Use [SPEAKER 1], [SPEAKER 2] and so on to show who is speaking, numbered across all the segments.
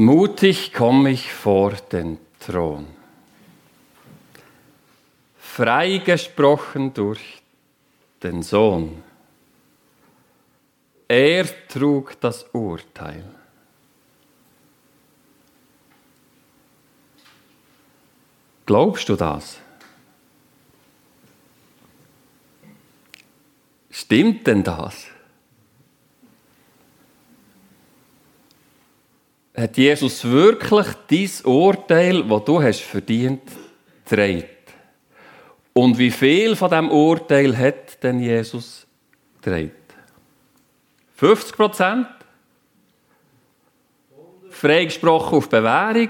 [SPEAKER 1] Mutig komme ich vor den Thron. Freigesprochen durch den Sohn. Er trug das Urteil. Glaubst du das? Stimmt denn das? Hat Jesus wirklich dein Urteil, das du hast verdient, getragen? Und wie viel von diesem Urteil hat denn Jesus getragen? 50 Prozent? Freigesprochen auf Bewährung?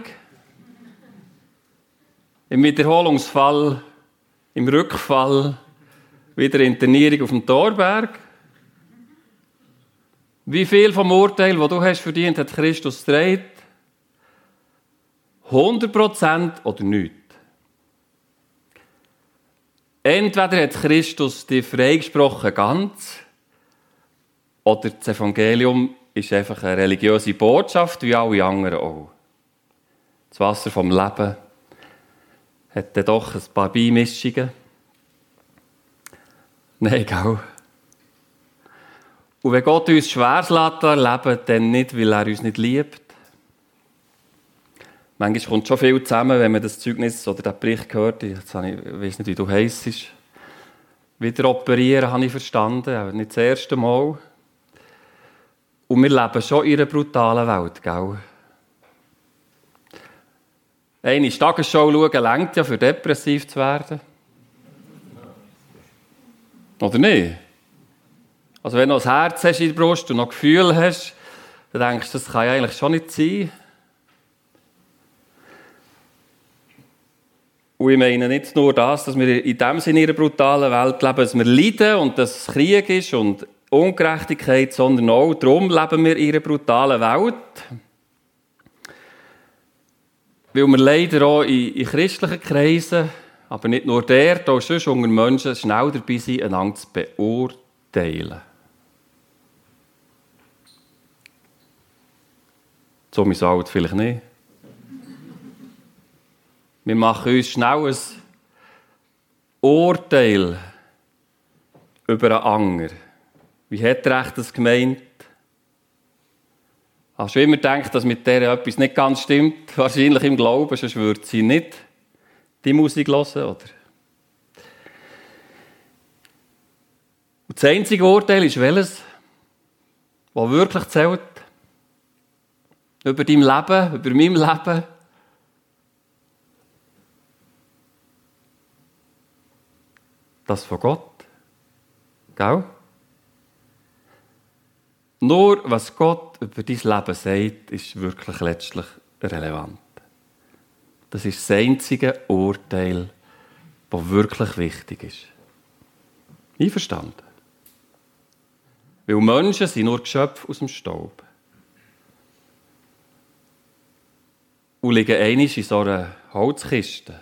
[SPEAKER 1] Im Wiederholungsfall, im Rückfall, wieder Internierung auf dem Torberg. Wie viel vom Urteil, das du hast verdient, hat Christus getragen? 100% oder nichts? Entweder hat Christus dich freigesprochen ganz, oder das Evangelium ist einfach eine religiöse Botschaft, wie alle anderen auch. Das Wasser vom Leben hat dann doch ein paar Beimischungen. Nein, gell? Und wenn Gott uns lässt erleben, dann nicht, weil er uns nicht liebt. Manchmal kommt schon viel zusammen, wenn man das Zeugnis oder den Bericht hört. Ich, ich weiß nicht, wie du heisst. Wieder operieren, habe ich verstanden, aber nicht das erste Mal. Und wir leben schon in einer brutalen Welt, gell? Eine Tagesschau schauen, längt ja, für depressiv zu werden. Oder nicht? Also wenn du noch ein Herz hast in der Brust und noch Gefühl hast, dann denkst du, das kann ja eigentlich schon nicht sein. Und ich meine nicht nur das, dass wir in dem Sinne in einer brutalen Welt leben, dass wir leiden und dass es Krieg ist und Ungerechtigkeit, sondern auch darum leben wir in einer brutalen Welt. Weil wir leider auch in, in christlichen Kreisen, aber nicht nur dort, auch sonst unter Menschen schnell dabei sind, einander zu beurteilen. So mein Alt vielleicht nicht. Wir machen uns schnell ein Urteil über einen Anger. Wie hat er das gemeint? Hast du immer gedacht, dass mit der etwas nicht ganz stimmt? Wahrscheinlich im Glauben, sonst würde sie nicht die Musik hören, oder? Und das einzige Urteil ist welches, was wirklich zählt? Über dein Leben, über mein Leben. Das von Gott. Gell? Nur was Gott über dein Leben sagt, ist wirklich letztlich relevant. Das ist das einzige Urteil, das wirklich wichtig ist. Einverstanden? Weil Menschen sind nur Geschöpfe aus dem Staub. Und liegen einmal in so einer Holzkiste.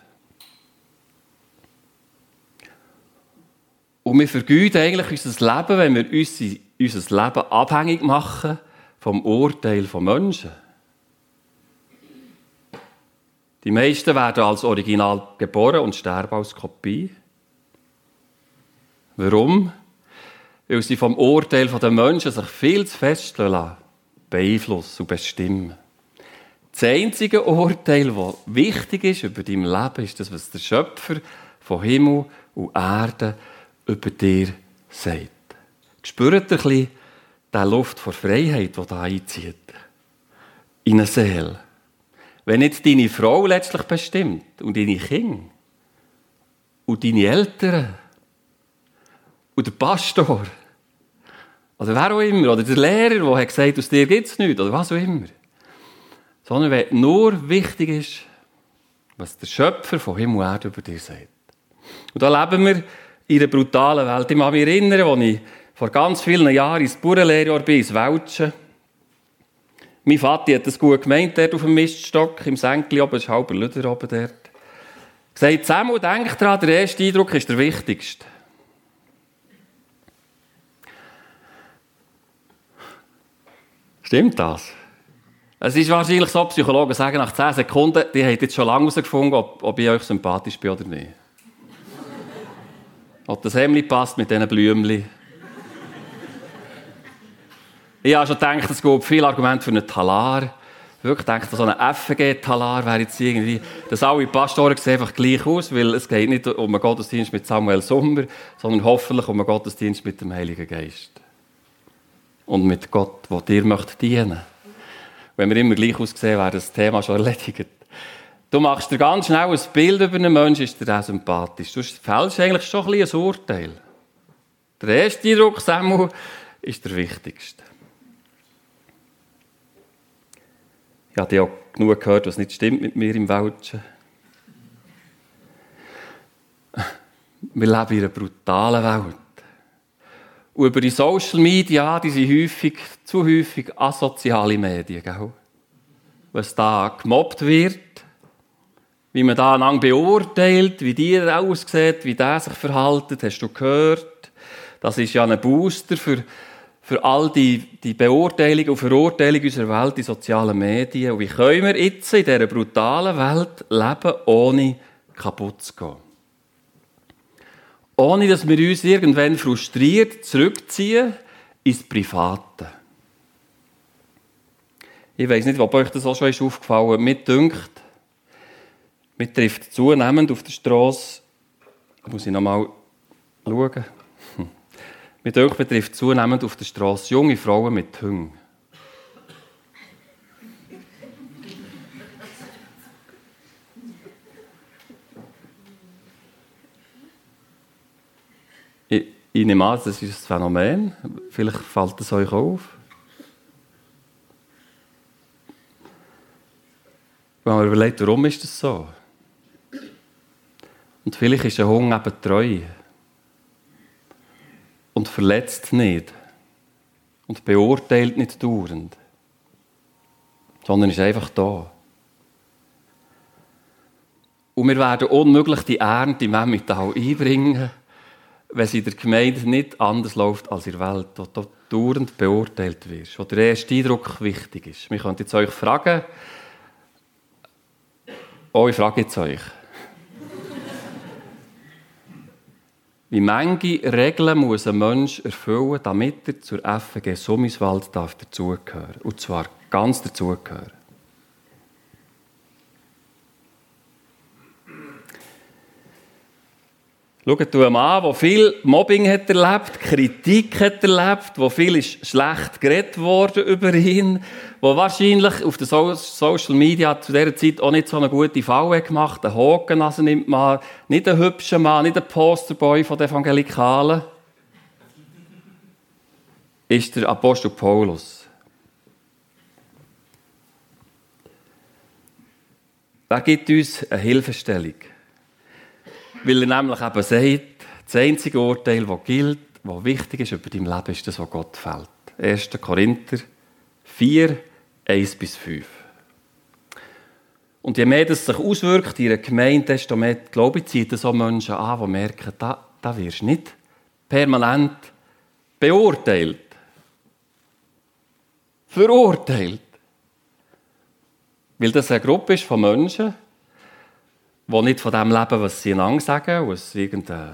[SPEAKER 1] Und wir vergeuden eigentlich unser Leben, wenn wir unser Leben abhängig machen vom Urteil von Menschen. Die meisten werden als Original geboren und sterben als Kopie. Warum? Weil sie vom Urteil der Menschen sich viel zu fest beeinflussen und bestimmen. Das einzige Urteil, das wichtig ist über dein Leben, ist das, was der Schöpfer von Himmel und Erde über dir sagt. Spürt ihr ein bisschen die Luft vor Freiheit, die da einzieht? In eine Seele. Wenn nicht deine Frau letztlich bestimmt und deine Kinder und deine Eltern und der Pastor oder wer auch immer, oder der Lehrer, der hat gesagt, aus dir gibt es nichts, oder was auch immer sondern wenn nur wichtig ist, was der Schöpfer von Himmel und Erde über dir sagt. Und da leben wir in einer brutalen Welt. Ich kann mich erinnern, als ich vor ganz vielen Jahren ins Bauernlehrjahr bin, ins Welschen. Mein Vater hat das gut gemeint, dort auf dem Miststock, im Senkli oben, ist halber Lüder oben dort. Gesagt, Samuel, denk dran, der erste Eindruck ist der wichtigste. Stimmt das? Es ist wahrscheinlich so, Psychologen sagen nach 10 Sekunden, die haben jetzt schon lange herausgefunden, ob, ob ich euch sympathisch bin oder nicht. ob das Hemd passt mit diesen Blümchen. Ich habe schon gedacht, es gibt viele Argumente für einen Talar. Wirklich gedacht, so ein FG-Talar wäre jetzt irgendwie, dass alle Pastoren sehen einfach gleich aus, weil es geht nicht um einen Gottesdienst mit Samuel Sommer, sondern hoffentlich um einen Gottesdienst mit dem Heiligen Geist. Und mit Gott, der dir möchte dienen. Wenn wir immer gleich aussehen, wäre das Thema schon erledigt. Du machst dir ganz schnell ein Bild über einen Menschen, ist dir auch sympathisch. Du fällst eigentlich schon ein, ein Urteil. Der erste Eindruck, Samuel, ist der wichtigste. Ich habe auch genug gehört, was nicht stimmt mit mir im Welschen. Wir leben in einer brutalen Welt. Und über die Social Media, die sind häufig, zu häufig asoziale Medien, gell? Was da gemobbt wird, wie man da einander beurteilt, wie die aussieht, wie der sich verhält, hast du gehört. Das ist ja ein Booster für für all die, die Beurteilung und Verurteilung unserer Welt in sozialen Medien. Und wie können wir jetzt in dieser brutalen Welt leben, ohne kaputt zu gehen? Ohne, dass wir uns irgendwann frustriert zurückziehen ins Private. Ich weiß nicht, ob euch das auch schon ist aufgefallen ist. Mir dünkt, mir trifft zunehmend auf der Straße, muss ich noch mal schauen, mit euch betrifft zunehmend auf der Straße junge Frauen mit Hüngen. Ich, nehme an, das ist ein Phänomen. Vielleicht fällt es euch auf. Wenn man überlegt, warum ist das so? Und vielleicht ist ein Hunger eben treu und verletzt nicht und beurteilt nicht dauernd, sondern ist einfach da. Und wir werden unmöglich die Ernte im Emmental einbringen, wenn sie in der Gemeinde nicht anders läuft als in der Welt, wo du dauernd beurteilt wirst, wo der erste Eindruck wichtig ist. Wir können jetzt euch fragen, oh, ich frage jetzt euch, Wie manche Regeln muss ein Mensch erfüllen, damit er zur FG Summiswald dazugehören darf. Und zwar ganz dazugehören. Schaut einen Mann, der viel Mobbing hat erlebt, Kritik hat erlebt, wo viel ist schlecht geredet worden über ihn, wo wahrscheinlich auf den Social Media zu dieser Zeit auch nicht so eine gute Falle gemacht. Einen Hokennase nimmt man, nicht einen hübschen Mann, nicht einen Posterboy von den Evangelikalen. Ist der Apostel Paulus. Er gibt uns eine Hilfestellung. Weil er nämlich eben sagt, das einzige Urteil, das gilt, das wichtig ist über dein Leben, ist das, was Gott fällt. 1. Korinther 4, 1 bis 5. Und je mehr das sich auswirkt in einer Gemeinde, desto mehr, glaube ich, zieht so Menschen an, die merken, da, da wirst du nicht permanent beurteilt. Verurteilt. Weil das eine Gruppe ist von Menschen, die nicht von dem leben, was sie einander sagen, was irgendein,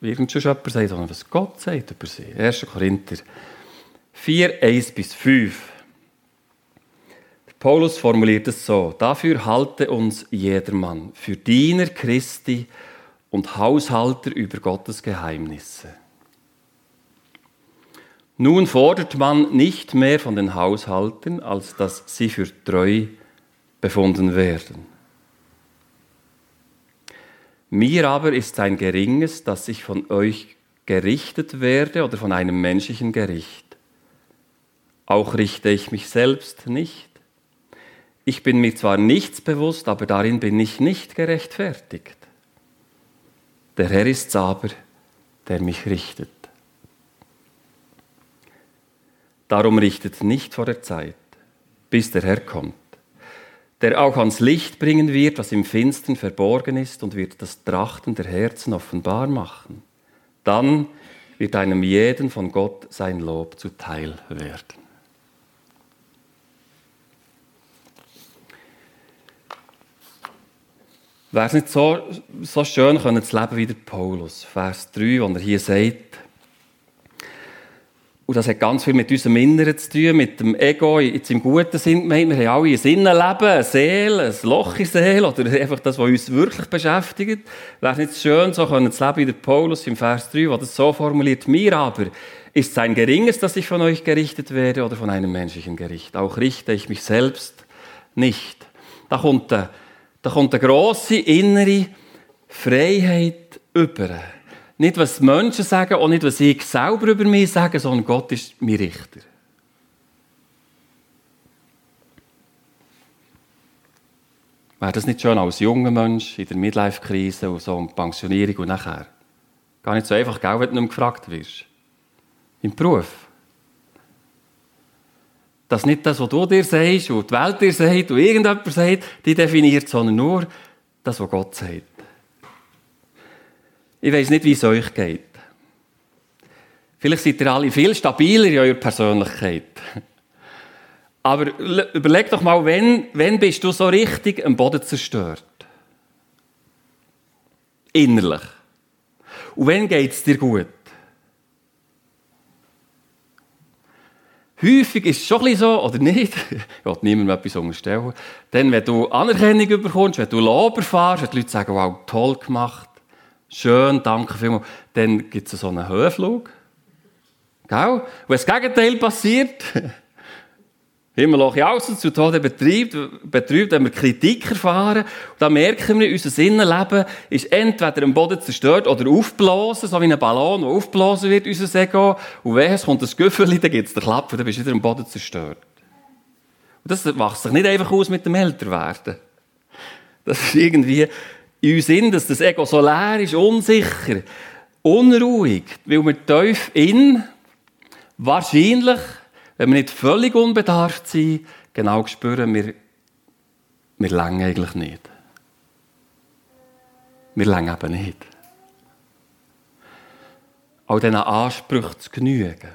[SPEAKER 1] äh, irgend jemand sagt, sondern was Gott sagt über sie. 1. Korinther 4, 1 bis 5. Paulus formuliert es so: Dafür halte uns jedermann für Diener Christi und Haushalter über Gottes Geheimnisse. Nun fordert man nicht mehr von den Haushaltern, als dass sie für treu befunden werden. Mir aber ist ein geringes, dass ich von euch gerichtet werde oder von einem menschlichen Gericht. Auch richte ich mich selbst nicht. Ich bin mir zwar nichts bewusst, aber darin bin ich nicht gerechtfertigt. Der Herr ist's aber, der mich richtet. Darum richtet nicht vor der Zeit, bis der Herr kommt der auch ans Licht bringen wird, was im Finstern verborgen ist und wird das Trachten der Herzen offenbar machen. Dann wird einem jeden von Gott sein Lob zuteil werden. Wäre es nicht so, so schön, können das Leben wieder Paulus, Vers 3, wo er hier sagt, und das hat ganz viel mit unserem Inneren zu tun, mit dem Ego, jetzt im guten Sinn gemeint. Wir haben alle ein Innenleben, eine Seele, ein Loch in Seele, oder einfach das, was uns wirklich beschäftigt. Wäre nicht schön, so können zu leben wie der Paulus im Vers 3, wo das so formuliert, mir aber ist es ein geringes, dass ich von euch gerichtet werde oder von einem menschlichen Gericht. Auch richte ich mich selbst nicht. Da kommt eine, da kommt eine grosse innere Freiheit über. Nicht, was Menschen sagen, auch nicht, was ich selber über mich sage, sondern Gott ist mein Richter. Wäre das nicht schon als junger Mensch in der Midlife-Krise und so um Pensionierung und nachher? Gar nicht so einfach, gell, wenn du nicht gefragt wirst. Im Beruf. Dass nicht das, was du dir sagst und die Welt dir sagt und irgendjemand sagt, die definiert, sondern nur das, was Gott sagt. Ich weiß nicht, wie es euch geht. Vielleicht seid ihr alle viel stabiler in eurer Persönlichkeit. Aber überleg doch mal, wenn, wenn bist du so richtig am Boden zerstört? Innerlich. Und wenn geht es dir gut? Häufig ist es schon ein bisschen so, oder nicht? Ich will niemandem etwas unterstellen. Denn wenn du Anerkennung bekommst, wenn du Lob erfährst, wenn die Leute sagen, wow, toll gemacht, schön, danke vielmals, dann gibt es so einen Höhenflug. Gell? Und das Gegenteil passiert, Himmelloch außen zu Tode betrübt, betrübt, wenn wir Kritik erfahren, dann merken wir, unser Innenleben ist entweder am Boden zerstört oder aufblasen, so wie ein Ballon, der aufblasen wird, unser Ego. Und wenn es kommt ein Güffeli, dann gibt es den Klapp dann bist du wieder am Boden zerstört. Und das macht sich nicht einfach aus mit dem Älterwerden. Das ist irgendwie in uns in, dass das Ego so leer ist, unsicher, unruhig, weil wir tief in, wahrscheinlich, wenn wir nicht völlig unbedarft sind, genau spüren, wir, wir längen eigentlich nicht. Wir längen eben nicht. All diesen Ansprüchen zu genügen.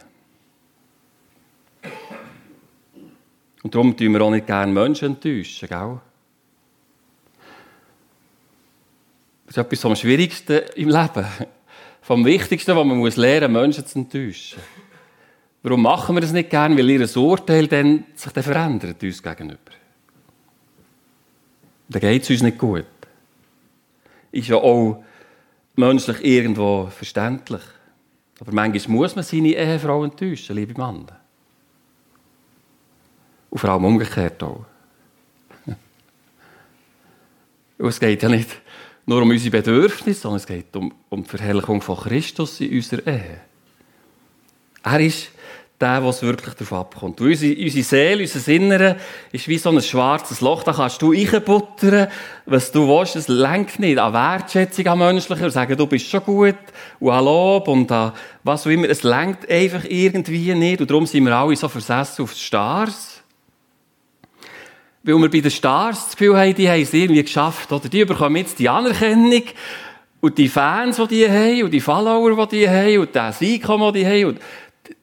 [SPEAKER 1] Und darum tun wir auch nicht gerne Menschen enttäuschen, gell? Das ist etwas vom Schwierigsten im Leben. Vom Wichtigsten, was man muss lernen muss, Menschen zu enttäuschen. Warum machen wir das nicht gern? Weil ihr Urteil dann sich dann verändert uns gegenüber. Dann geht es uns nicht gut. Ist ja auch menschlich irgendwo verständlich. Aber manchmal muss man seine Ehefrau enttäuschen, liebe Männer. Und vor allem umgekehrt auch. Es geht ja nicht nur um unsere Bedürfnisse, sondern es geht um, um die Verherrlichung von Christus in unserer Ehe. Er ist der, es wirklich darauf abkommt. Unsere, unsere Seele, unser Innere ist wie so ein schwarzes Loch. Da kannst du reinbuttern, was du willst. Es lenkt nicht an Wertschätzung, an Menschlicher. Sagen, du bist schon gut. Und an Lob und an was auch immer. Es lenkt einfach irgendwie nicht. Und darum sind wir alle so versessen auf Stars. Weil wir bei den Stars das Gefühl haben, die haben es irgendwie geschafft. Oder die bekommen jetzt die Anerkennung. Und die Fans, die die haben, und die Follower, die die haben, und das Einkommen, das die haben. Und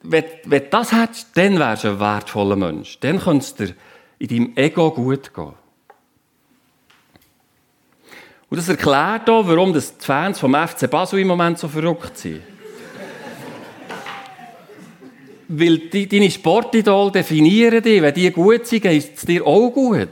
[SPEAKER 1] wenn, wenn du das hättest, dann wärst du ein wertvoller Mensch. Dann könntest dir in deinem Ego gut gehen. Und das erklärt auch, warum die Fans vom FC Basel im Moment so verrückt sind. Weil die, deine Sportidole definieren dich. Wenn die gut sind, geht es dir auch gut.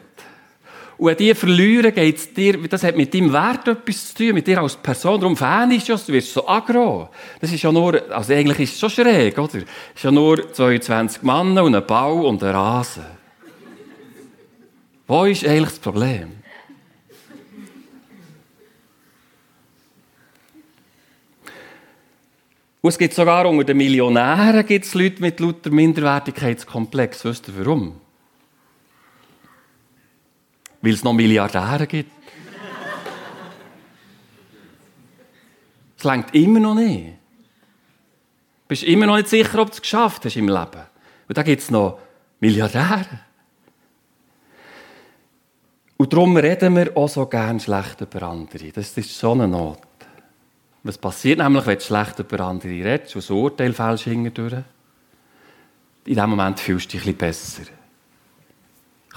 [SPEAKER 1] Und wenn die verlieren, geht es dir, das hat mit deinem Wert etwas zu tun, mit dir als Person. Darum Fan ist ja, du wirst so aggro. Das ist ja nur, also eigentlich ist es schon schräg, oder? Es ist ja nur 22 Männer und ein Bau und ein Rasen. Wo ist eigentlich das Problem? Und es gibt sogar unter den Millionären gibt's Leute mit lauter Minderwertigkeitskomplex. Wisst ihr warum? Weil es noch Milliardäre gibt. Es längt immer noch nicht. Du bist immer noch nicht sicher, ob du es geschafft hast im Leben. Und da gibt es noch Milliardäre. Und darum reden wir auch so gern schlecht über andere. Das ist so eine Not. Was passiert nämlich, wenn du schlecht über andere redest und so Urteil fällst hindurch? In dem Moment fühlst du dich ein besser.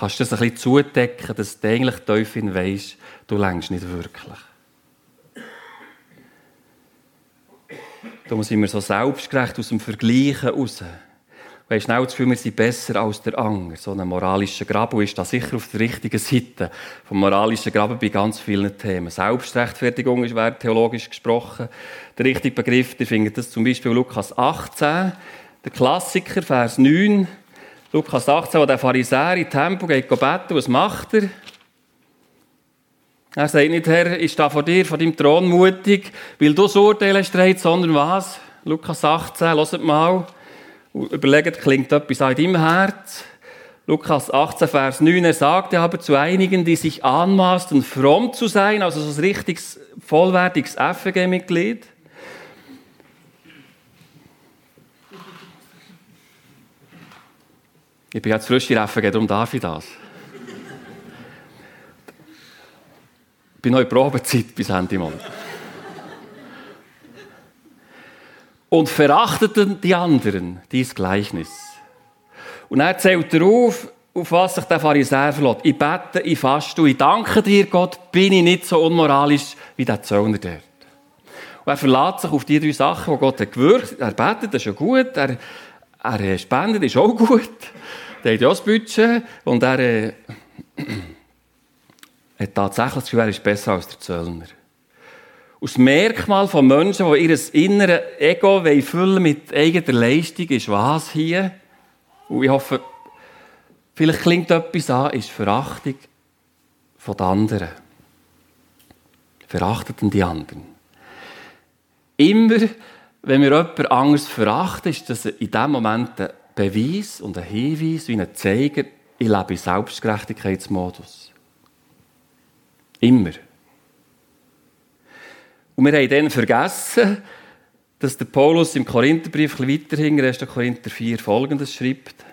[SPEAKER 1] kannst du das ein bisschen zudecken, dass du eigentlich tief in weisst, du längst nicht wirklich. Da sind wir so selbstgerecht aus dem Vergleichen raus. Wir haben schnell das Gefühl, wir sind besser als der Anger. So ein moralischer Graben ist da sicher auf der richtigen Seite. Vom moralischen Graben bei ganz vielen Themen. Selbstrechtfertigung ist wäre theologisch gesprochen der richtige Begriff. Ihr findet das zum Beispiel Lukas 18, der Klassiker, Vers 9. Lukas 18, wo der Pharisäer in Tempel geht beten, was macht er? Er sagt nicht, Herr, ist da vor dir, vor deinem Thron mutig, weil du das Urteil hast, sondern was? Lukas 18, hört mal. Überlegt, klingt etwas an deinem Herz? Lukas 18, Vers 9, er sagte aber zu einigen, die sich anmaßten, fromm zu sein, also so ein richtiges, vollwertiges FG-Mitglied. Ich bin jetzt frisch in FG, darum darf ich das. Ich bin noch in Probezeit bis Ende Monat. Und verachteten die anderen, dies Gleichnis. Und er zählt darauf, auf was sich der Pharisäer verlässt. Ich bete, ich faste, ich danke dir, Gott, bin ich nicht so unmoralisch wie der Zöllner dort. Und er verlässt sich auf die drei Sachen, die Gott hat gewirkt. Er betet, das ist ja gut. Er, er spendet, ist auch gut. Er hat ja das Budget. Und er äh, hat tatsächlich das Gefühl, er ist besser als der Zöllner. Und das Merkmal von Menschen, die ihr inneres Ego füllen mit eigener Leistung, ist was hier? Und ich hoffe, vielleicht klingt etwas an, ist Verachtung von den anderen. Verachteten die anderen. Immer, wenn wir jemand anderes verachten, ist das in dem Moment ein Beweis und ein Hinweis, wie ein Zeiger, ich lebe im Selbstgerechtigkeitsmodus. Immer. Und wir haben dann vergessen, dass der Paulus im Korintherbrief ein weiter hinten, 1. Korinther 4, folgendes schreibt.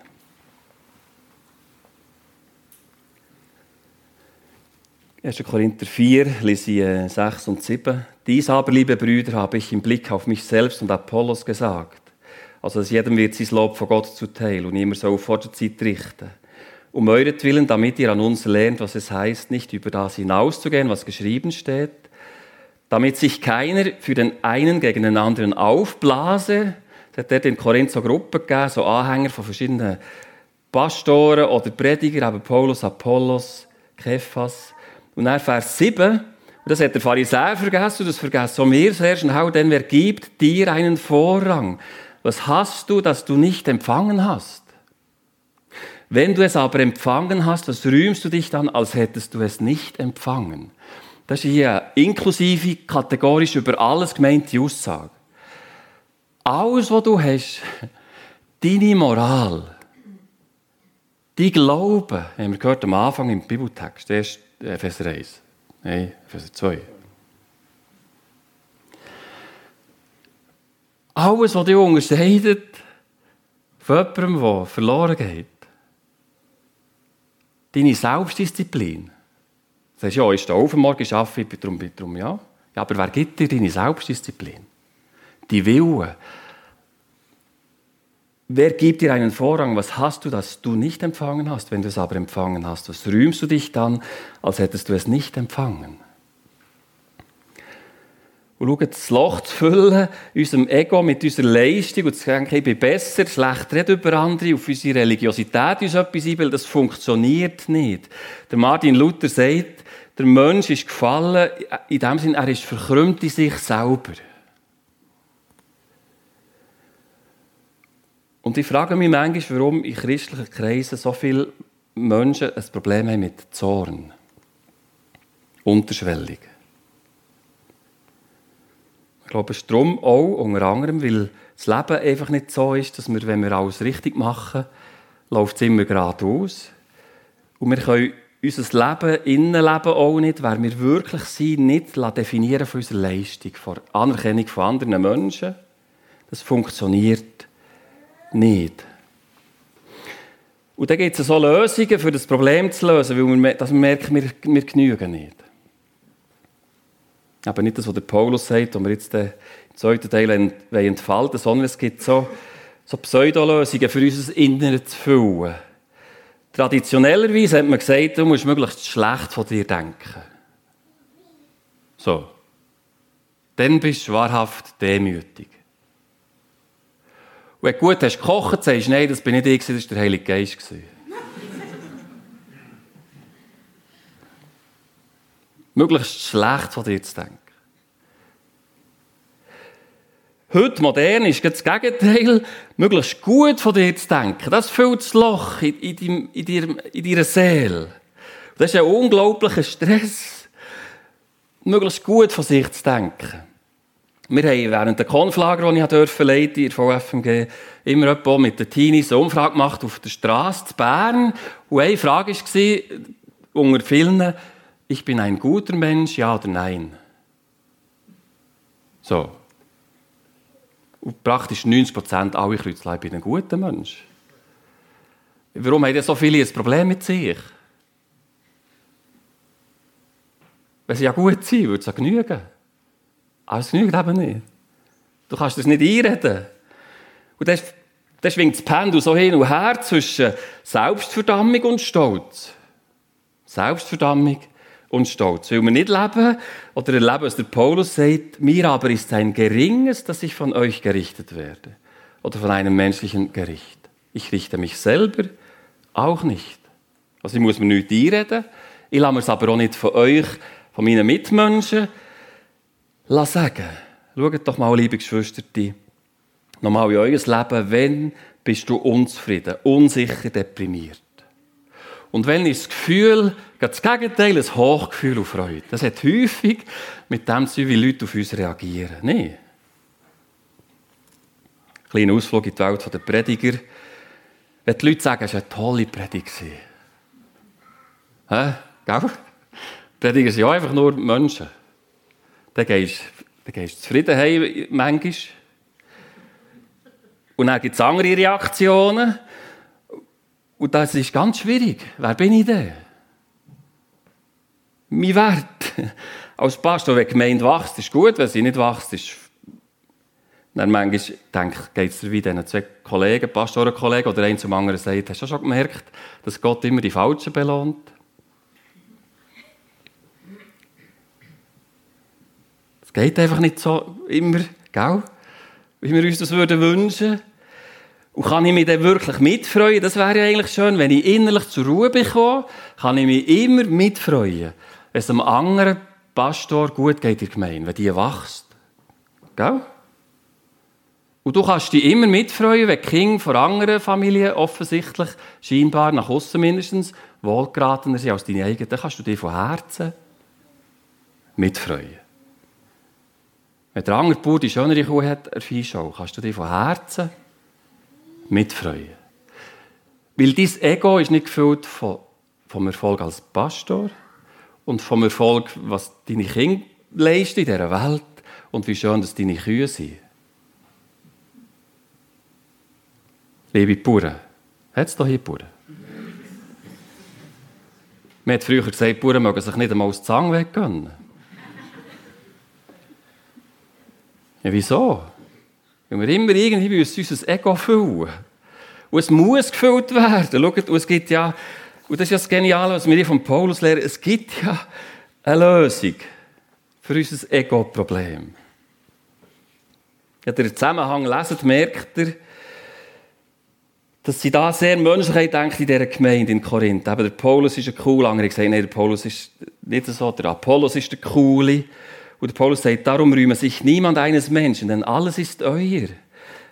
[SPEAKER 1] 1. Korinther 4, lese ich 6 äh, und 7. Dies aber, liebe Brüder, habe ich im Blick auf mich selbst und Apollos gesagt. Also, dass jedem wird sein Lob von Gott zuteil und niemand soll vor der Zeit richten. Um euretwillen, damit ihr an uns lernt, was es heißt, nicht über das hinauszugehen, was geschrieben steht, damit sich keiner für den einen gegen den anderen aufblase. Es hat dort in Korinth so Gruppen gegeben, so Anhänger von verschiedenen Pastoren oder Prediger, eben Paulus, Apollos, Kephas. Und dann Vers 7, und das hat der Pharisäer vergessen, und das vergessen auch wir sehr schnell, denn wer gibt dir einen Vorrang? Was hast du, das du nicht empfangen hast? Wenn du es aber empfangen hast, was rühmst du dich dann, als hättest du es nicht empfangen? Das ist hier inklusive, kategorisch über alles gemeinte Aussage. Alles, was du hast, deine Moral, dein Glaube, haben wir gehört am Anfang im Bibeltext, erst Epheser 1, nein, Epheser 2. Alles, was dich unterscheidet von jemandem, der verloren geht. Deine Selbstdisziplin. Sagst ja, ich stehe auf am Morgen, arbeite, ich bin drum, ja. Ja, aber wer gibt dir deine Selbstdisziplin? Die Wille? Wer gibt dir einen Vorrang? Was hast du, das du nicht empfangen hast? Wenn du es aber empfangen hast, was rühmst du dich dann, als hättest du es nicht empfangen? Und schau, das Loch zu füllen, unserem Ego mit unserer Leistung und zu denken, ich bin besser, schlecht reden über andere, auf unsere Religiosität uns etwas einbilden, das funktioniert nicht. Der Martin Luther sagt, der Mensch ist gefallen, in dem Sinne, er ist verkrümmt in sich selber. Und ich frage mich manchmal, warum in christlichen Kreisen so viele Menschen ein Problem haben mit Zorn. Unterschwellig. Ich glaube, es ist darum auch, unter anderem, weil das Leben einfach nicht so ist, dass wir, wenn wir alles richtig machen, läuft es immer geradeaus. Und wir können unser Leben, Innenleben auch nicht, wer wir wirklich sind, nicht definieren von unserer Leistung, von Anerkennung von anderen Menschen. Das funktioniert nicht. Und dann gibt es so Lösungen, für das Problem zu lösen, weil wir, dass wir merken, wir, wir genügen nicht. Aber nicht das, was der Paulus sagt, wo wir jetzt den zweiten Teil entfalten sondern es gibt so, so Pseudolösungen für unser Inneres zu füllen Traditionellerweise hat man gesagt, du musst möglichst schlecht von dir denken. So. Dann bist du wahrhaft demütig. Und wenn du gut hast gekocht, sagst du, nein, das bin nicht ich, das war der Heilige Geist. möglichst schlecht von dir zu denken. Heute modern ist das Gegenteil, möglichst gut von dir zu denken. Das füllt das Loch in, deiner Seele. Das ist ein unglaublicher Stress, möglichst gut von sich zu denken. Wir haben während der Konflager, die ich durfte, leiten, in der VFMG, immer mit den Teenies eine Umfrage gemacht auf der Straße zu Bern. Und eine Frage war, unter vielen, ich bin ein guter Mensch, ja oder nein? So. Und praktisch 90 Prozent alle Kreuzlein, ich bin ein guter Mensch. Warum haben so viele ein Problem mit sich? Wenn sie ja gut sind, würde es ja genügen. Aber es genügt eben nicht. Du kannst das nicht einreden. Und dann schwingt das Pendel so hin und her zwischen Selbstverdammung und Stolz. Selbstverdammung und Stolz. Weil wir nicht leben oder erleben, was der Paulus sagt, mir aber ist ein geringes, dass ich von euch gerichtet werde. Oder von einem menschlichen Gericht. Ich richte mich selber auch nicht. Also ich muss mir nichts einreden. Ich lasse mir es aber auch nicht von euch, von meinen Mitmenschen, sagen. Schaut doch mal, liebe Geschwister, nochmal in euer Leben, wenn bist du unzufrieden, unsicher, deprimiert? Und wenn ist das Gefühl, das Gegenteil, ein Hochgefühl auf Freude. Das hat häufig mit dem zu tun, wie Leute auf uns reagieren. Nein. Kleiner Ausflug in die Welt der Prediger. Wenn die Leute sagen, es war eine tolle Predigt. Hä? Gell? Prediger sind ja einfach nur Menschen. Dann gehst, du zufrieden heim, manchmal. Und dann gibt es andere Reaktionen. Und das ist ganz schwierig. Wer bin ich denn? Mein Wert als Pastor, wenn die Gemeinde wächst, ist gut. Wenn sie nicht wächst, ist dann manchmal denke geht es wie diesen zwei Kollegen, Pastorenkollegen oder ein zum anderen sagt, hast du schon gemerkt, dass Gott immer die Falschen belohnt? Es geht einfach nicht so immer, gell? wie wir uns das würden wünschen. Und kann ich mich dann wirklich mitfreuen? Das wäre ja eigentlich schön, wenn ich innerlich zur Ruhe bekomme, kann ich mich immer mitfreuen, wenn es einem anderen Pastor gut geht in der Gemeinde, wenn die wächst. Gell? Und du kannst dich immer mitfreuen, wenn die Kinder von anderen Familien offensichtlich, scheinbar nach außen mindestens, wohlgeratener sind als deine eigenen. Dann kannst du dich von Herzen mitfreuen. Wenn der andere Bauer die schönere Kuh hat, er Viehschau, kannst du dich von Herzen mitfreuen. Weil dein Ego ist nicht gefüllt vom Erfolg als Pastor und vom Erfolg, was deine Kinder leisten in dieser Welt und wie schön, dass deine Kühe sind. Liebe Bauern, hat es da hier Bauern? Man hat früher gesagt, Bauern mögen sich nicht einmal aus Zang weggönnen. Ja, wieso? Weil wir immer irgendwie müssen unser Ego füllen. Und es muss gefüllt werden. Schaut, es gibt ja, und das ist ja das Geniale, was wir hier von Paulus lernen, es gibt ja eine Lösung für unser Ego-Problem. Wenn ihr den Zusammenhang leset, merkt ihr, dass sie da sehr menschlich denkt in dieser Gemeinde in Korinth. Eben der Paulus ist ein cool, andere gesagt, nein, der Paulus ist nicht so, der Apollos ist der coole. Und der Paulus sagt, darum rühme sich niemand eines Menschen, denn alles ist euer.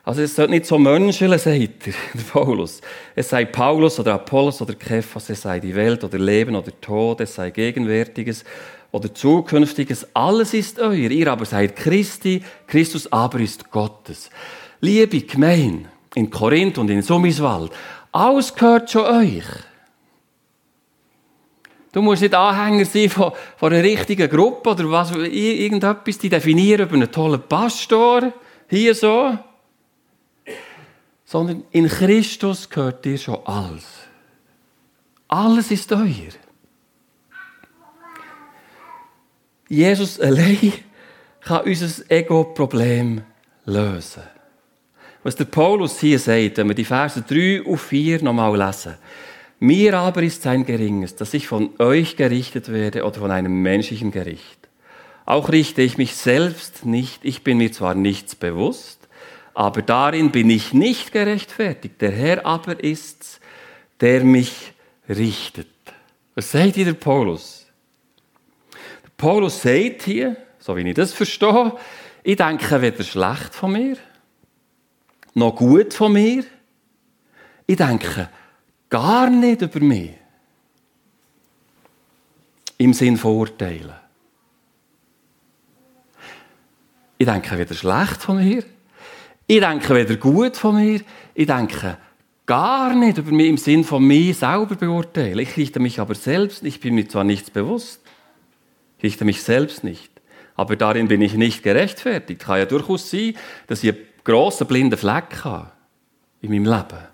[SPEAKER 1] Also es sollte nicht so menscheln, sagt er, der Paulus. Es sei Paulus oder Apollos oder Kephas, es sei die Welt oder Leben oder Tod, es sei Gegenwärtiges oder Zukünftiges. Alles ist euer. Ihr aber seid Christi, Christus aber ist Gottes. Liebe Gemein in Korinth und in Summiswald, alles gehört schon euch. Du musst nicht Anhänger sein von, von einer richtigen Gruppe oder was, irgendetwas, die definieren über einen tollen Pastor, hier so. Sondern in Christus gehört dir schon alles. Alles ist euer. Jesus allein kann unser Ego-Problem lösen. Was der Paulus hier sagt, wenn wir die Verse 3 und 4 nochmal lesen, Mir aber ist ein geringes, dass ich von euch gerichtet werde oder von einem menschlichen Gericht. Auch richte ich mich selbst nicht, ich bin mir zwar nichts bewusst, aber darin bin ich nicht gerechtfertigt. Der Herr aber ist's, der mich richtet. Was sagt hier der Paulus? Der Paulus sagt hier, so wie ich das verstehe, ich denke weder schlecht von mir, noch gut von mir. Ich denke gar nicht über mich. Im Sinn von Urteilen. Ich denke weder schlecht von mir, ich denke weder gut von mir, ich denke gar nicht über mich im Sinn von mir selber beurteilen. Ich richte mich aber selbst, ich bin mir zwar nichts bewusst, ich richte mich selbst nicht, aber darin bin ich nicht gerechtfertigt. Kann ja durchaus sein, dass ich einen grossen blinden Fleck habe in meinem Leben.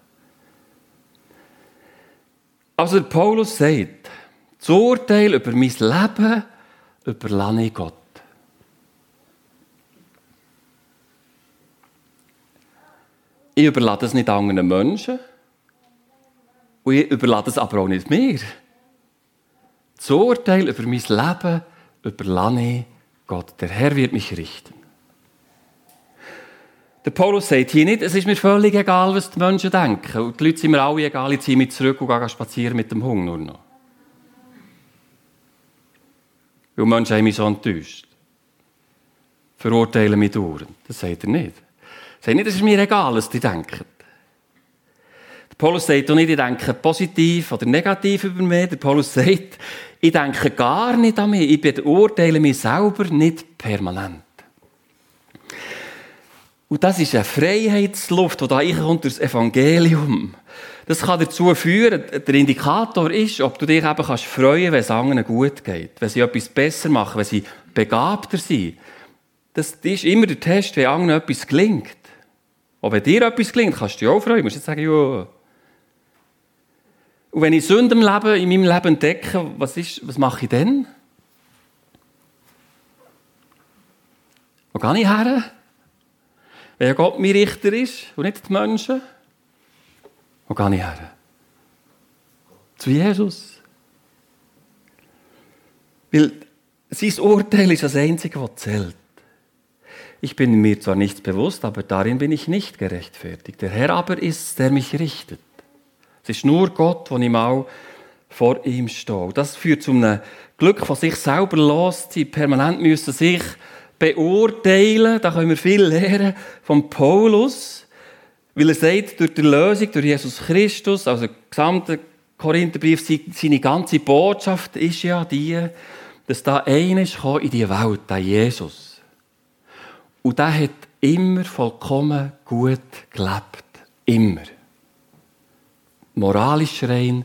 [SPEAKER 1] Also Paulus sagt, das Urteil über mein Leben überlasse ich Gott. Ich überlasse es nicht anderen Menschen. Und ich überlasse es aber auch nicht mir. Das Urteil über mein Leben überlasse ich Gott. Der Herr wird mich richten. Der Paulus sagt hier nicht, es ist mir völlig egal, was die Menschen denken. Und die Leute sind mir alle egal, ich ziehe mich zurück und gehe spazieren mit dem Hunger nur noch. Weil Menschen haben mich so enttäuscht. Verurteilen mich durch. Das sagt er nicht. Sagt nicht, es ist mir egal, was die denken. Der Paulus sagt auch nicht, ich denke positiv oder negativ über mich. Der Paulus sagt, ich denke gar nicht an mich. Ich beurteile mich selber nicht permanent. Und das ist eine Freiheitsluft, die da einkommt durch das Evangelium. Das kann dazu führen, der Indikator ist, ob du dich eben kannst freuen, wenn es anderen gut geht, wenn sie etwas besser machen, wenn sie begabter sind. Das ist immer der Test, wenn anderen etwas gelingt. Und wenn dir etwas gelingt, kannst du dich auch freuen. Du musst nicht sagen, ja. Und wenn ich Sünden im Leben, in meinem Leben entdecke, was, ist, was mache ich dann? Wo gehe ich her? Wenn Gott mein Richter ist und nicht die Menschen, wo gehe ich her? Zu Jesus. Weil sein Urteil ist das Einzige, was zählt. Ich bin mir zwar nichts bewusst, aber darin bin ich nicht gerechtfertigt. Der Herr aber ist, der mich richtet. Es ist nur Gott, wo ich mal vor ihm stehe. Das führt zu einem Glück von sich selber los. Sie permanent müssen sich beurteilen. Da können wir viel lernen von Paulus. Weil er sagt, durch die Lösung, durch Jesus Christus, also der gesamte Korintherbrief, seine ganze Botschaft ist ja die, dass da einer ist in die Welt, der Jesus. Und der hat immer vollkommen gut gelebt. Immer. Moralisch rein,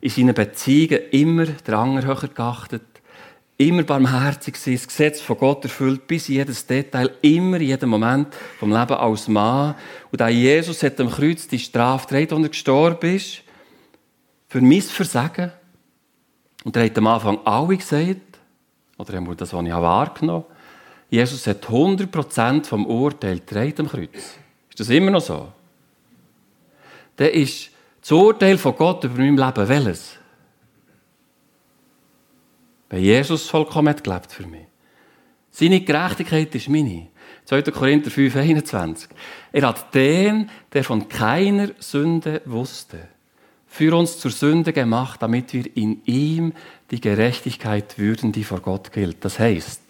[SPEAKER 1] in seinen Beziehungen immer der Anger höher geachtet, immer barmherzig sein, das Gesetz von Gott erfüllt, bis in jedes Detail, immer in jedem Moment vom Leben als Mann. Und auch Jesus hat am Kreuz die Strafe getragen, als er gestorben ist, für mein Versagen. Und er hat am Anfang alle gesagt, oder er das, was ich wahrgenommen Jesus hat 100% vom Urteil getragen am Kreuz. Ist das immer noch so? Dann ist das Urteil von Gott über mein Leben welches? Wenn Jesus vollkommen hat gelebt für mich. Seine Gerechtigkeit ist meine. 2. Korinther 5, 21. Er hat den, der von keiner Sünde wusste, für uns zur Sünde gemacht, damit wir in ihm die Gerechtigkeit würden, die vor Gott gilt. Das heißt,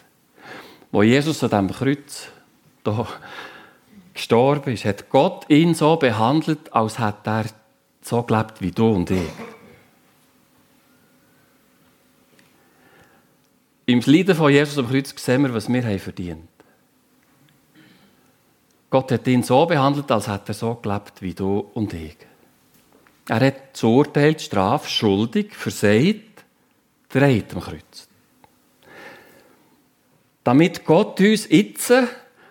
[SPEAKER 1] wo Jesus an diesem Kreuz da gestorben ist, hat Gott ihn so behandelt, als hätte er so gelebt wie du und ich. Im Leiden von Jesus am Kreuz sehen wir, was wir haben verdient. Gott hat ihn so behandelt, als hätte er so gelebt wie du und ich. Er hat das Urteil, die schuldig, versagt, dreht am Kreuz damit Gott uns jetzt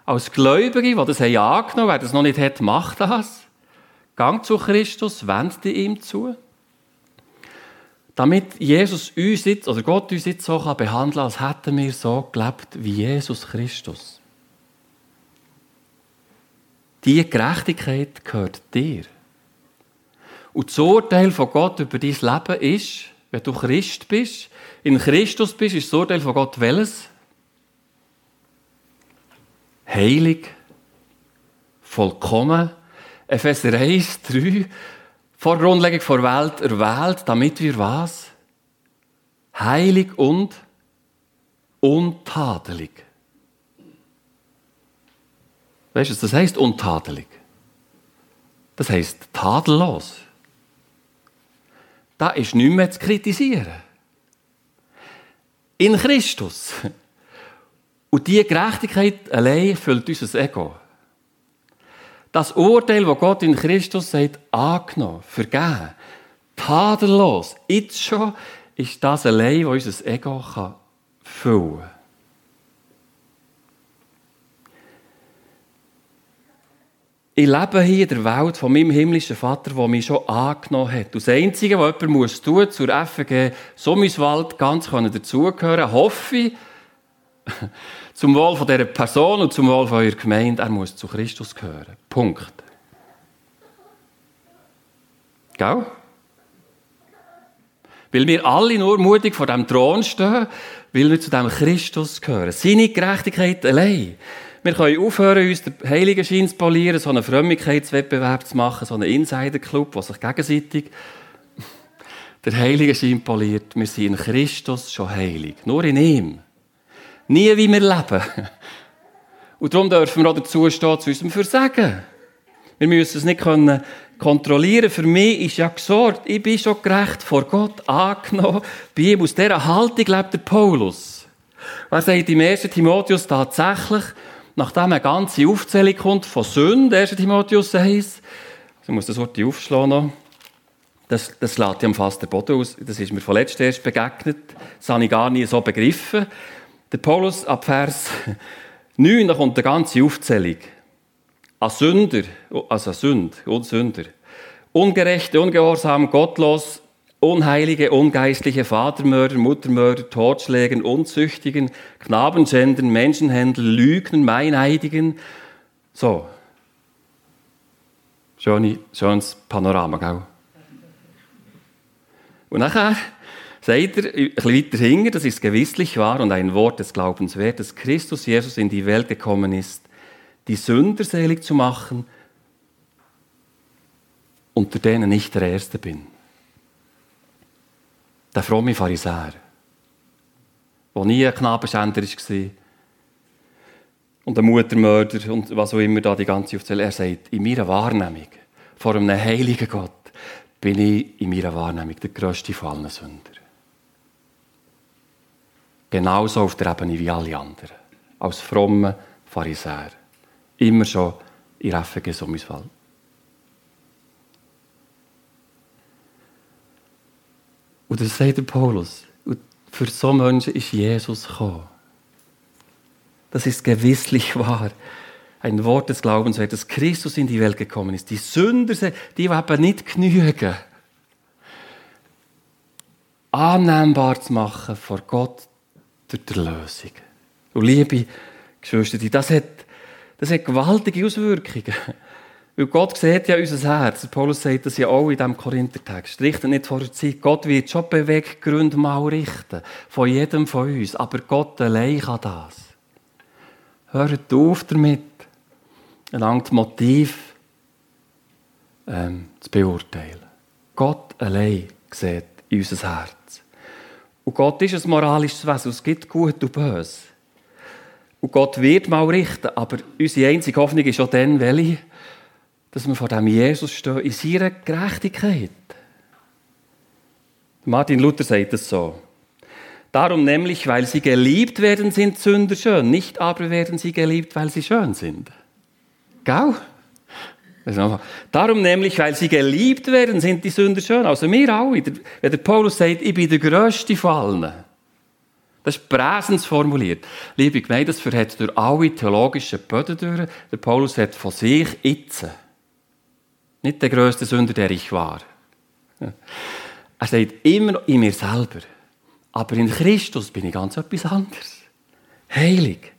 [SPEAKER 1] als Gläubige, die das angenommen haben, wer das noch nicht hat, macht das. Gang zu Christus, wende ihm zu. Damit Jesus uns jetzt, oder Gott uns jetzt so behandeln kann, als hätten wir so gelebt wie Jesus Christus. Die Gerechtigkeit gehört dir. Und das Urteil von Gott über dein Leben ist, wenn du Christ bist, in Christus bist, ist das Urteil von Gott welches? Heilig, vollkommen. Epheser 1, 3, vor Grundlegung der Welt erwählt, damit wir was? Heilig und untadelig. Weißt du, das heißt, untadelig? Das heißt tadellos. Da ist nichts mehr zu kritisieren. In Christus. Und diese Gerechtigkeit allein füllt unser Ego. Das Urteil, das Gott in Christus sagt, angenommen, vergeben, tadellos, jetzt schon, ist das allein, was unser Ego füllen kann. Ich lebe hier in der Welt von meinem himmlischen Vater, der mich schon angenommen hat. Und das Einzige, was jemand muss tun zur FG Sommiswald ganz dazugehören, hoffe ich, zum Wohl von dieser Person und zum Wohl von eurer Gemeinde, er muss zu Christus gehören. Punkt. Gell? Weil wir alle nur mutig vor dem Thron stehen, weil wir zu dem Christus gehören. Seine Gerechtigkeit allein. Wir können aufhören, uns den Heiligenschein zu polieren, so einen Frömmigkeitswettbewerb zu machen, so einen Insider-Club, der sich gegenseitig der Heiligenschein poliert. Wir sind in Christus schon heilig. Nur in ihm. Nie wie wir leben. Und darum dürfen wir auch dazu stehen, zu unserem Versagen. Wir müssen es nicht können kontrollieren. Für mich ist ja gesorgt. Ich bin schon gerecht vor Gott angenommen. Bei ihm aus dieser Haltung lebt der Paulus. Er sagt im 1. Timotheus tatsächlich, nachdem eine ganze Aufzählung kommt von Sünden, 1. Timotheus 1, ich muss das Wort aufschlagen das, das lässt ja fast den Boden aus, das ist mir von letztem erst begegnet, das habe ich gar nie so begriffen. Der Paulus ab Vers 9, da kommt eine ganze Aufzählung. An Sünder, also Sünd, und Sünder. Ungerechte, ungehorsam, gottlos, Unheilige, ungeistliche Vatermörder, Muttermörder, Totschlägen, Unzüchtigen, Knabenschänden, Menschenhändler, Lügner, Meineidigen. So. Schöne, schönes Panorama, gell? Und nachher sagt er, ein bisschen weiter hinten, dass es gewisslich war und ein Wort des Glaubens wert, dass Christus Jesus in die Welt gekommen ist, die Sünder selig zu machen, unter denen ich der Erste bin der fromme Pharisäer, der nie ein Knabenschänder war und ein Muttermörder und was auch immer da die ganze Aufzählung. Er sagt, in meiner Wahrnehmung vor einem heiligen Gott bin ich in meiner Wahrnehmung der grösste von allen Sünder. Genauso auf der Ebene wie alle anderen. Als frommer Pharisäer. Immer schon in FG Summiswald. Und das sagt der Paulus. Und für so Menschen ist Jesus gekommen. Das ist gewisslich wahr. Ein Wort des Glaubens, dass Christus in die Welt gekommen ist. Die Sünder, die eben nicht genügen, annehmbar zu machen vor Gott durch die Lösung. Und liebe Geschwister, das hat, das hat gewaltige Auswirkungen. Weil Gott sieht ja unser Herz. Paulus sagt das ja auch in diesem Korinthertext. Richtet nicht vor der Zeit. Gott wird schon Beweggründe mal richten. Von jedem von uns. Aber Gott allein kann das. Hört auf damit, anderes Motiv ähm, zu beurteilen. Gott allein sieht unser Herz. Und Gott ist ein moralisches Wesen. Es gibt Gut und Böse. Und Gott wird mal richten. Aber unsere einzige Hoffnung ist auch dann, welche? dass wir vor dem Jesus stehen, in seiner Gerechtigkeit. Martin Luther sagt es so. Darum nämlich, weil sie geliebt werden, sind Sünder schön. Nicht aber werden sie geliebt, weil sie schön sind. Gau? Darum nämlich, weil sie geliebt werden, sind die Sünder schön. Also wir alle. Wenn der Paulus sagt, ich bin der Größte von. Das ist präsens formuliert. Liebe Gemeinde, das verhält durch alle theologischen Böden durch. Der Paulus hat von sich jetzt nicht der größte Sünder, der ich war. Er sagt immer noch in mir selber. Aber in Christus bin ich ganz etwas anderes. Heilig.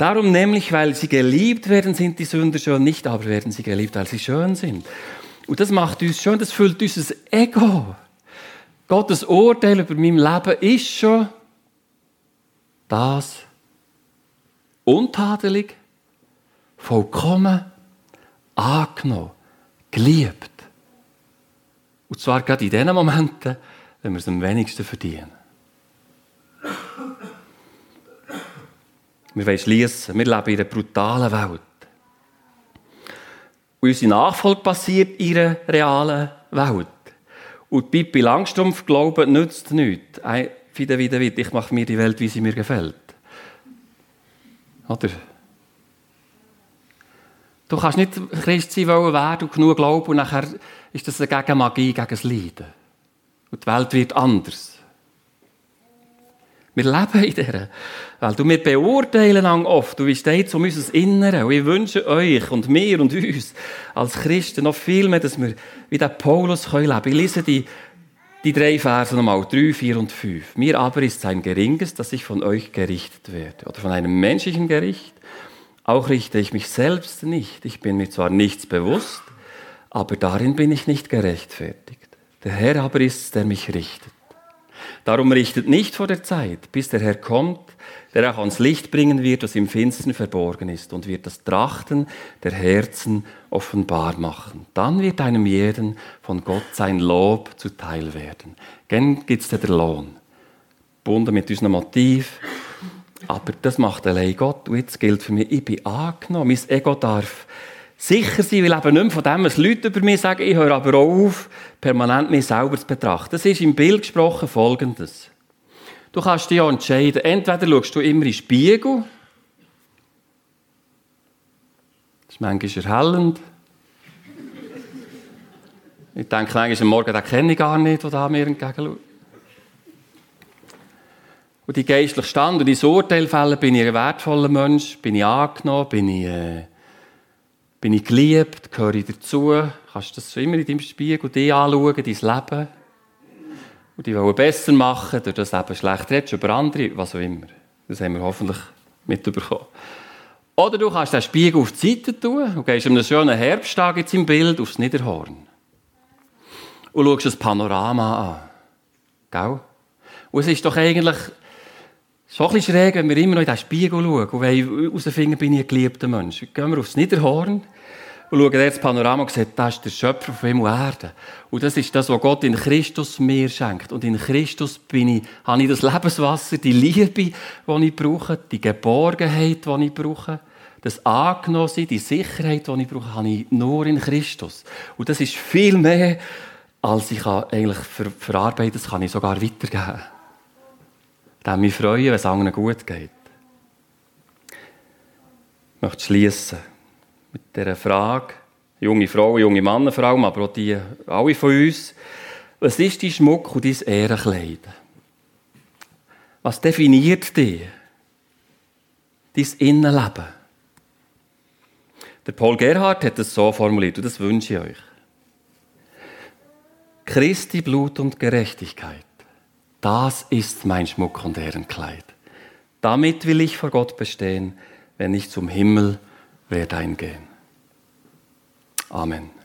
[SPEAKER 1] Darum nämlich, weil sie geliebt werden, sind die Sünder schön, nicht aber werden sie geliebt, weil sie schön sind. Und das macht uns schon, das füllt unser Ego. Gottes Urteil über mein Leben ist schon das untadelig, vollkommen, angenommen, geliebt. Und zwar gerade in den Momenten, wenn wir es am wenigsten verdienen. Wir wollen schließen. Wir leben in einer brutalen Welt. Und unsere Nachfolge passiert in einer realen Welt. Und Pippi Langstrumpf glauben nützt nichts. Wieder, wieder, wieder. Ich mache mir die Welt, wie sie mir gefällt. Oder? Du kannst nicht Christ sein wollen werden und genug glauben und nachher ist das gegen Magie, gegen das Leiden. Und die Welt wird anders. Wir leben in dieser Welt und wir beurteilen oft und wie steht um unser Innere. Und ich wünsche euch und mir und uns als Christen noch viel mehr, dass wir wie der Paulus leben können. Ich lese die, die drei Verse nochmal, drei, vier und fünf. Mir aber ist ein geringes, dass ich von euch gerichtet werde oder von einem menschlichen Gericht. Auch richte ich mich selbst nicht. Ich bin mir zwar nichts bewusst, aber darin bin ich nicht gerechtfertigt. Der Herr aber ist der mich richtet. Darum richtet nicht vor der Zeit, bis der Herr kommt, der auch ans Licht bringen wird, was im Finstern verborgen ist, und wird das Trachten der Herzen offenbar machen. Dann wird einem jeden von Gott sein Lob zuteil werden. Gern gibt's den Lohn. Bunden mit unserem Motiv. Aber das macht allein Gott. Und jetzt gilt für mich, ich bin angenommen. Mein Ego darf sicher sein, weil eben nicht mehr von dem, was Leute über mich sagen, ich höre aber auch auf, permanent mich selber zu betrachten. Das ist im Bild gesprochen folgendes. Du kannst dich ja entscheiden, entweder schaust du immer in den Spiegel, das ist manchmal erhellend. Ich denke manchmal am Morgen, den kenne ich gar nicht, der da mir entgegenschaut. Und die geistliche Stand und die Urteilfälle, bin ich ein wertvoller Mensch, bin ich angenommen, bin ich... Äh, bin ich geliebt? Gehöre ich dazu? Kannst du das immer in deinem Spiegel dir anschauen, dein Leben? Und die wollen besser machen, durch das eben schlecht redest über andere, was auch immer. Das haben wir hoffentlich mitbekommen. Oder du kannst den Spiegel auf die Seite tun und gehst einem schönen Herbsttag jetzt im Bild aufs Niederhorn. Und schaust das Panorama an. Gell? Und es ist doch eigentlich so ein bisschen schräg, wenn wir immer noch in den Spiegel schauen und herausfinden, bin ich ein geliebter Mensch. Gehen wir aufs Niederhorn und schauen das Panorama und sehen, das ist der Schöpfer von Himmel und Erde. Und das ist das, was Gott in Christus mir schenkt. Und in Christus bin ich, habe ich das Lebenswasser, die Liebe, die ich brauche, die Geborgenheit, die ich brauche, das Angenommensein, die Sicherheit, die ich brauche, habe ich nur in Christus. Und das ist viel mehr, als ich eigentlich ver verarbeiten kann. Das kann ich sogar weitergeben. Dann mich freuen, wenn es anderen gut geht. Ich möchte schließen mit dieser Frage, junge Frauen, junge Männer vor allem, aber auch die, alle von uns. Was ist dein Schmuck und dein Ehrenkleid? Was definiert dich? Dein Innenleben? Der Paul Gerhard hat es so formuliert und das wünsche ich euch. Christi Blut und Gerechtigkeit das ist mein Schmuck und Ehrenkleid. Damit will ich vor Gott bestehen, wenn ich zum Himmel werde eingehen. Amen.